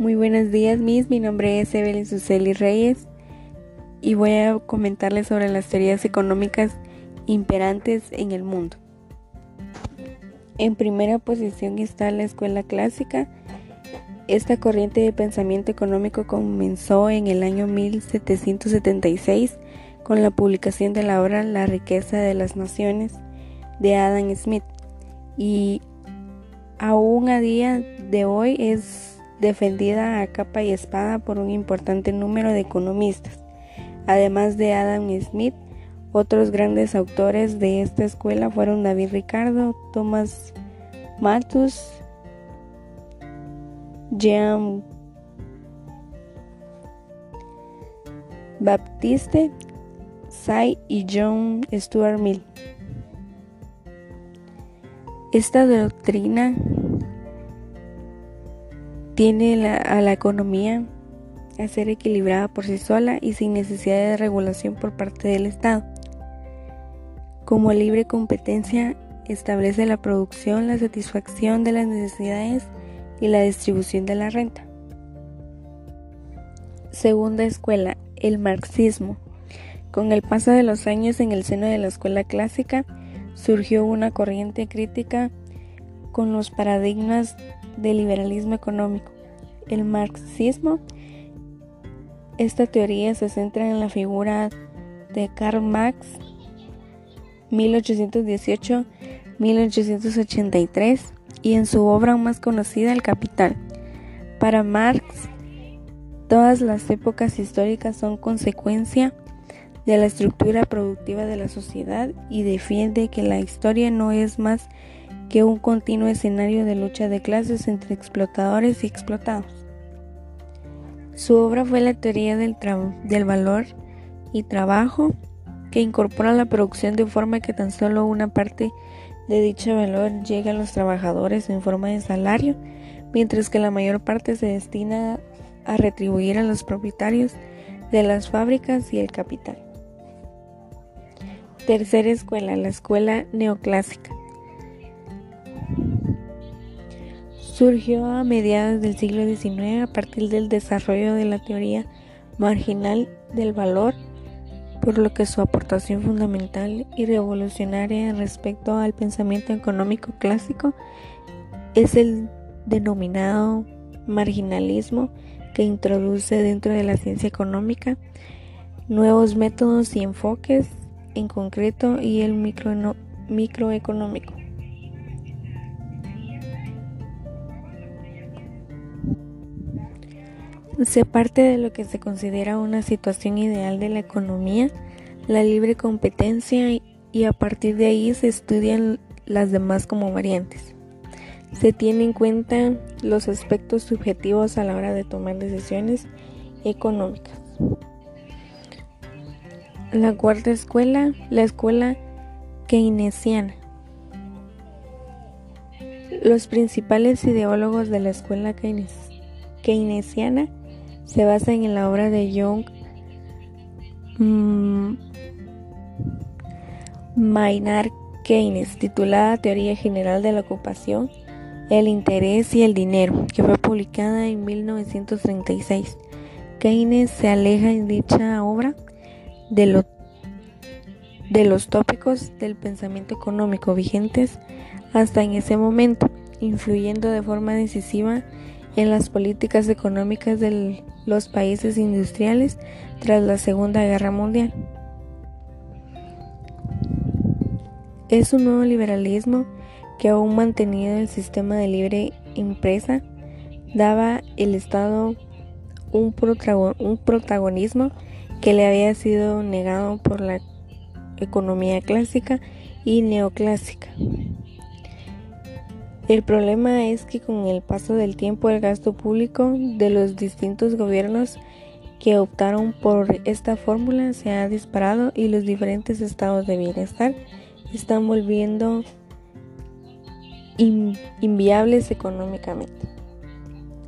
Muy buenos días, Miss. Mi nombre es Evelyn Suseli Reyes y voy a comentarles sobre las teorías económicas imperantes en el mundo. En primera posición está la escuela clásica. Esta corriente de pensamiento económico comenzó en el año 1776 con la publicación de la obra La riqueza de las naciones de Adam Smith y aún a día de hoy es defendida a capa y espada por un importante número de economistas. Además de Adam Smith, otros grandes autores de esta escuela fueron David Ricardo, Thomas Malthus, Jean Baptiste, Say y John Stuart Mill. Esta doctrina tiene a la economía a ser equilibrada por sí sola y sin necesidad de regulación por parte del Estado. Como libre competencia establece la producción, la satisfacción de las necesidades y la distribución de la renta. Segunda escuela, el marxismo. Con el paso de los años en el seno de la escuela clásica surgió una corriente crítica con los paradigmas del liberalismo económico. El marxismo, esta teoría se centra en la figura de Karl Marx 1818-1883 y en su obra más conocida El Capital. Para Marx, todas las épocas históricas son consecuencia de la estructura productiva de la sociedad y defiende que la historia no es más que un continuo escenario de lucha de clases entre explotadores y explotados. Su obra fue la teoría del, valor y trabajo que incorpora la producción de forma que tan solo una parte de dicho valor llega a los trabajadores en forma de salario, mientras que la mayor parte se destina a retribuir a los propietarios de las fábricas y el capital. Tercera escuela, la escuela neoclásica. Surgió a mediados del siglo XIX a partir del desarrollo de la teoría marginal del valor, por lo que su aportación fundamental y revolucionaria respecto al pensamiento económico clásico es el denominado marginalismo que introduce dentro de la ciencia económica nuevos métodos y enfoques en concreto y el microeconómico. Se parte de lo que se considera una situación ideal de la economía, la libre competencia y a partir de ahí se estudian las demás como variantes. Se tiene en cuenta los aspectos subjetivos a la hora de tomar decisiones económicas. La cuarta escuela, la escuela keynesiana. Los principales ideólogos de la escuela keynesiana se basa en la obra de John mm, Maynard Keynes, titulada Teoría General de la Ocupación, el Interés y el Dinero, que fue publicada en 1936. Keynes se aleja en dicha obra de, de los tópicos del pensamiento económico vigentes hasta en ese momento, influyendo de forma decisiva en las políticas económicas de los países industriales tras la Segunda Guerra Mundial. Es un nuevo liberalismo que aún mantenido el sistema de libre empresa daba el Estado un, un protagonismo que le había sido negado por la economía clásica y neoclásica. El problema es que con el paso del tiempo el gasto público de los distintos gobiernos que optaron por esta fórmula se ha disparado y los diferentes estados de bienestar están volviendo inviables económicamente.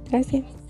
Gracias.